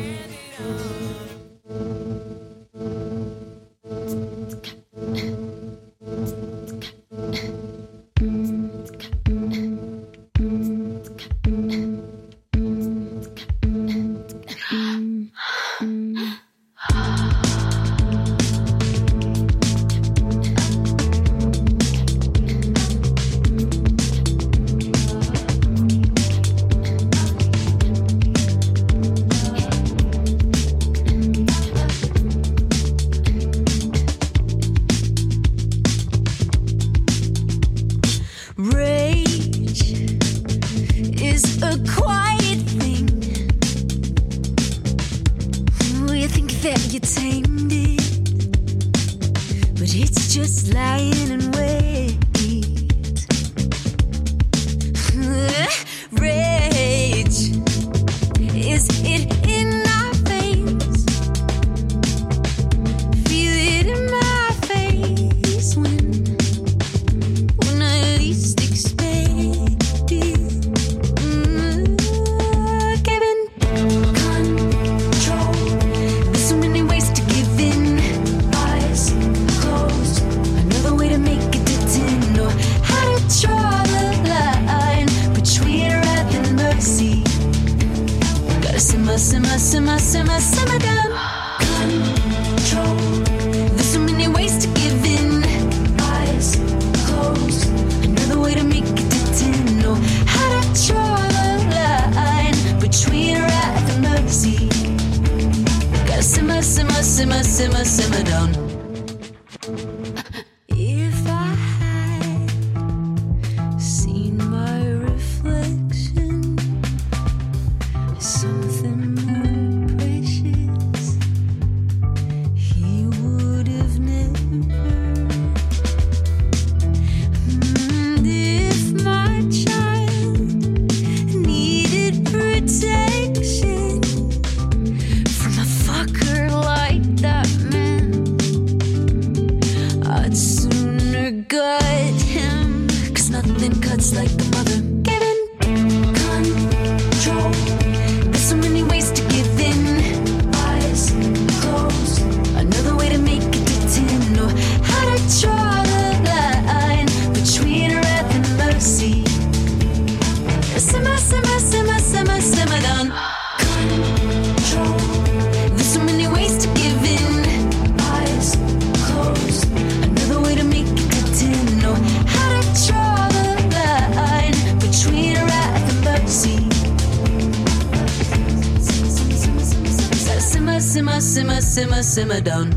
Simmerdone.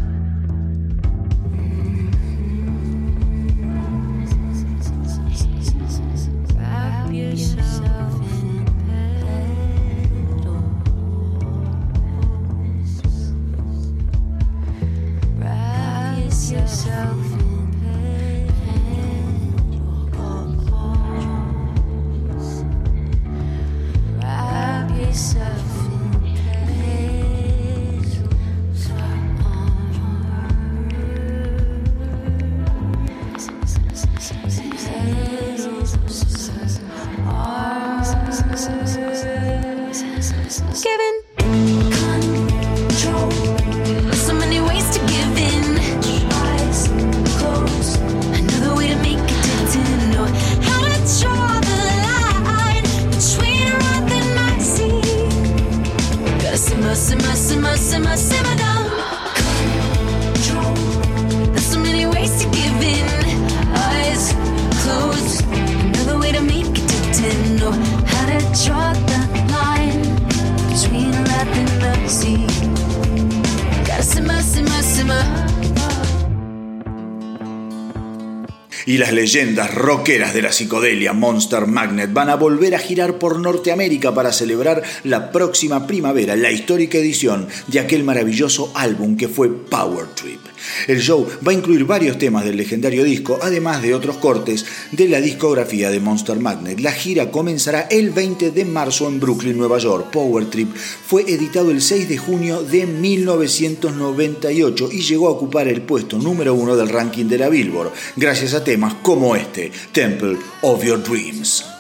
y las leyendas rockeras de la psicodelia Monster Magnet van a volver a girar por Norteamérica para celebrar la próxima primavera, la histórica edición de aquel maravilloso álbum que fue Power Trip. El show va a incluir varios temas del legendario disco, además de otros cortes de la discografía de Monster Magnet. La gira comenzará el 20 de marzo en Brooklyn, Nueva York. Power Trip fue editado el 6 de junio de 1998 y llegó a ocupar el puesto número uno del ranking de la Billboard, gracias a temas como este, Temple of Your Dreams.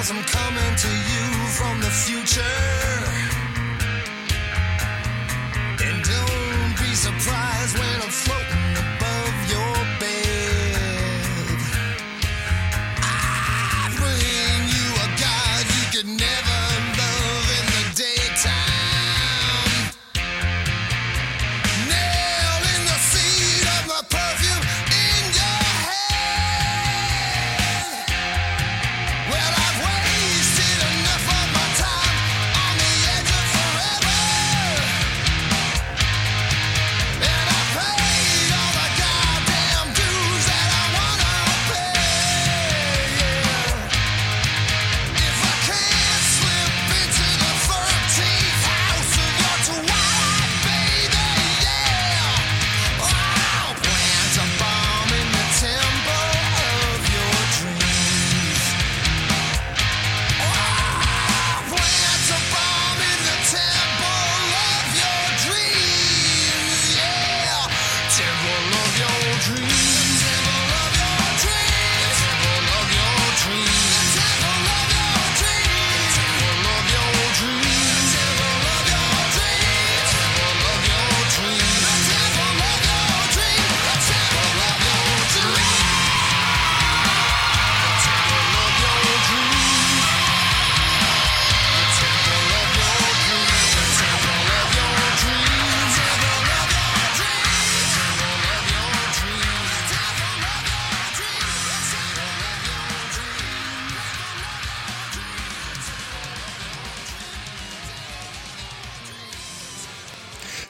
Cause I'm coming to you from the future.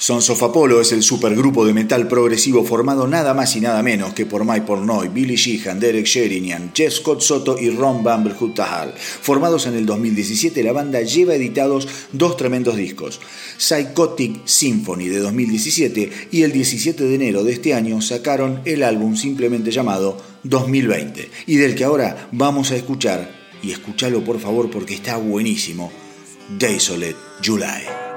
Sons of es el supergrupo de metal progresivo formado nada más y nada menos que por Mike Pornoy, Billy Sheehan, Derek Sherinian, Jeff Scott Soto y Ron Bumblehood Tahal. Formados en el 2017, la banda lleva editados dos tremendos discos, Psychotic Symphony de 2017 y el 17 de enero de este año sacaron el álbum simplemente llamado 2020 y del que ahora vamos a escuchar, y escúchalo por favor porque está buenísimo, Desolate July.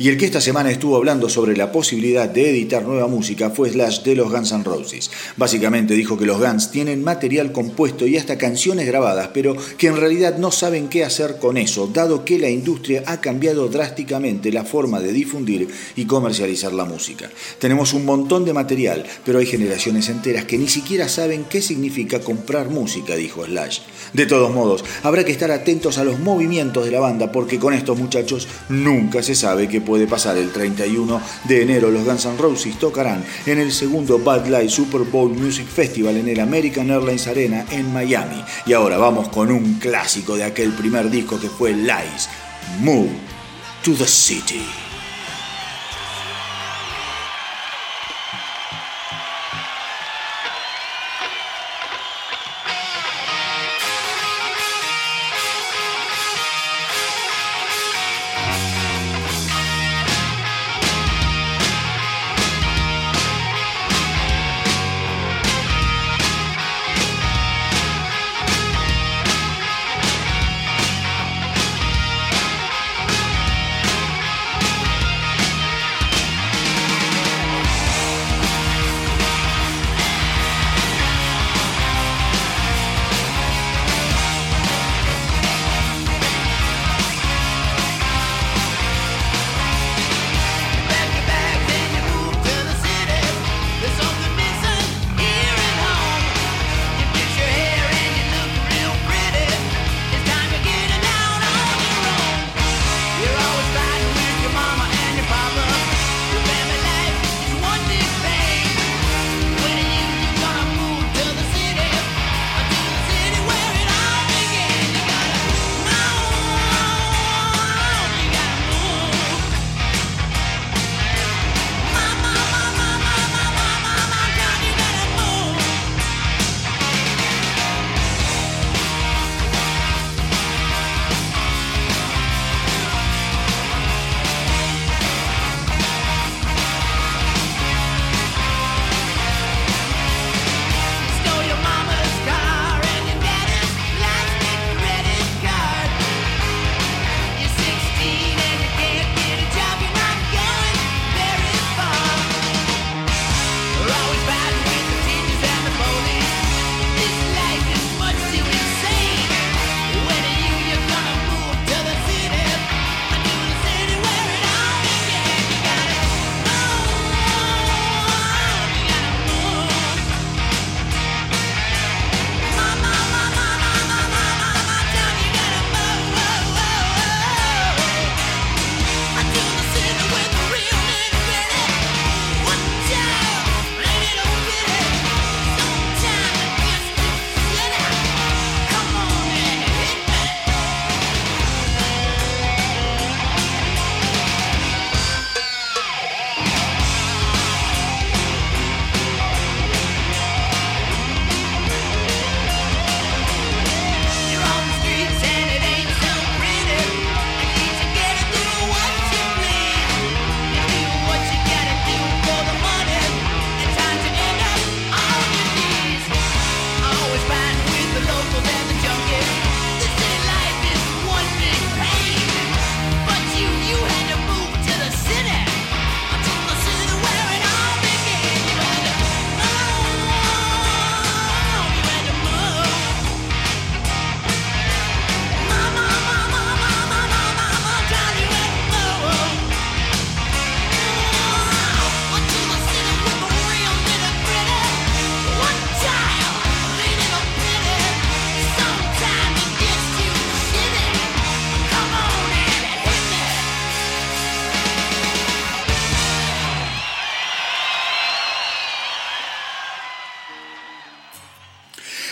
Y el que esta semana estuvo hablando sobre la posibilidad de editar nueva música fue Slash de los Guns N' Roses. Básicamente dijo que los Guns tienen material compuesto y hasta canciones grabadas, pero que en realidad no saben qué hacer con eso, dado que la industria ha cambiado drásticamente la forma de difundir y comercializar la música. Tenemos un montón de material, pero hay generaciones enteras que ni siquiera saben qué significa comprar música, dijo Slash. De todos modos, habrá que estar atentos a los movimientos de la banda porque con estos muchachos nunca se sabe qué puede pasar. El 31 de enero los Guns N' Roses tocarán en el segundo Bud Light Super Bowl Music Festival en el American Airlines Arena en Miami. Y ahora vamos con un clásico de aquel primer disco que fue Lies, Move to the City.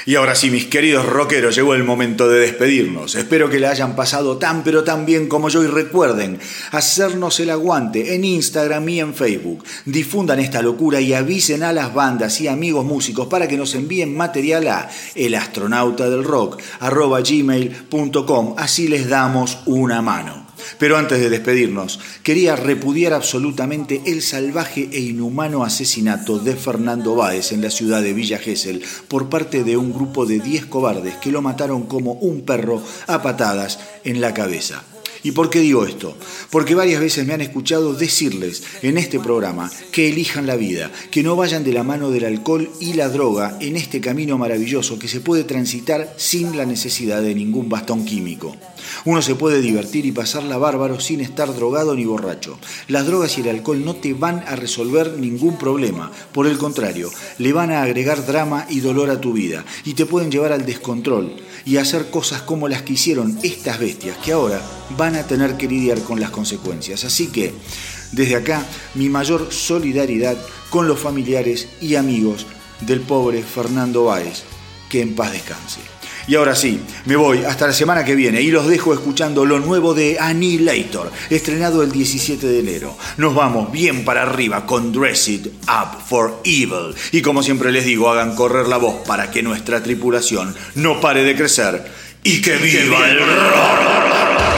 Y ahora sí, mis queridos rockeros, llegó el momento de despedirnos. Espero que la hayan pasado tan pero tan bien como yo y recuerden hacernos el aguante en Instagram y en Facebook. Difundan esta locura y avisen a las bandas y amigos músicos para que nos envíen material a elastronautadelrock@gmail.com. Así les damos una mano. Pero antes de despedirnos, quería repudiar absolutamente el salvaje e inhumano asesinato de Fernando Báez en la ciudad de Villa Gesell por parte de un grupo de 10 cobardes que lo mataron como un perro a patadas en la cabeza. ¿Y por qué digo esto? Porque varias veces me han escuchado decirles en este programa que elijan la vida, que no vayan de la mano del alcohol y la droga en este camino maravilloso que se puede transitar sin la necesidad de ningún bastón químico. Uno se puede divertir y pasarla bárbaro sin estar drogado ni borracho. Las drogas y el alcohol no te van a resolver ningún problema, por el contrario, le van a agregar drama y dolor a tu vida y te pueden llevar al descontrol y hacer cosas como las que hicieron estas bestias que ahora van a tener que lidiar con las consecuencias. Así que, desde acá, mi mayor solidaridad con los familiares y amigos del pobre Fernando Báez, que en paz descanse. Y ahora sí, me voy hasta la semana que viene y los dejo escuchando lo nuevo de Annihilator, estrenado el 17 de enero. Nos vamos bien para arriba con Dress It Up for Evil. Y como siempre les digo, hagan correr la voz para que nuestra tripulación no pare de crecer y que viva el rock.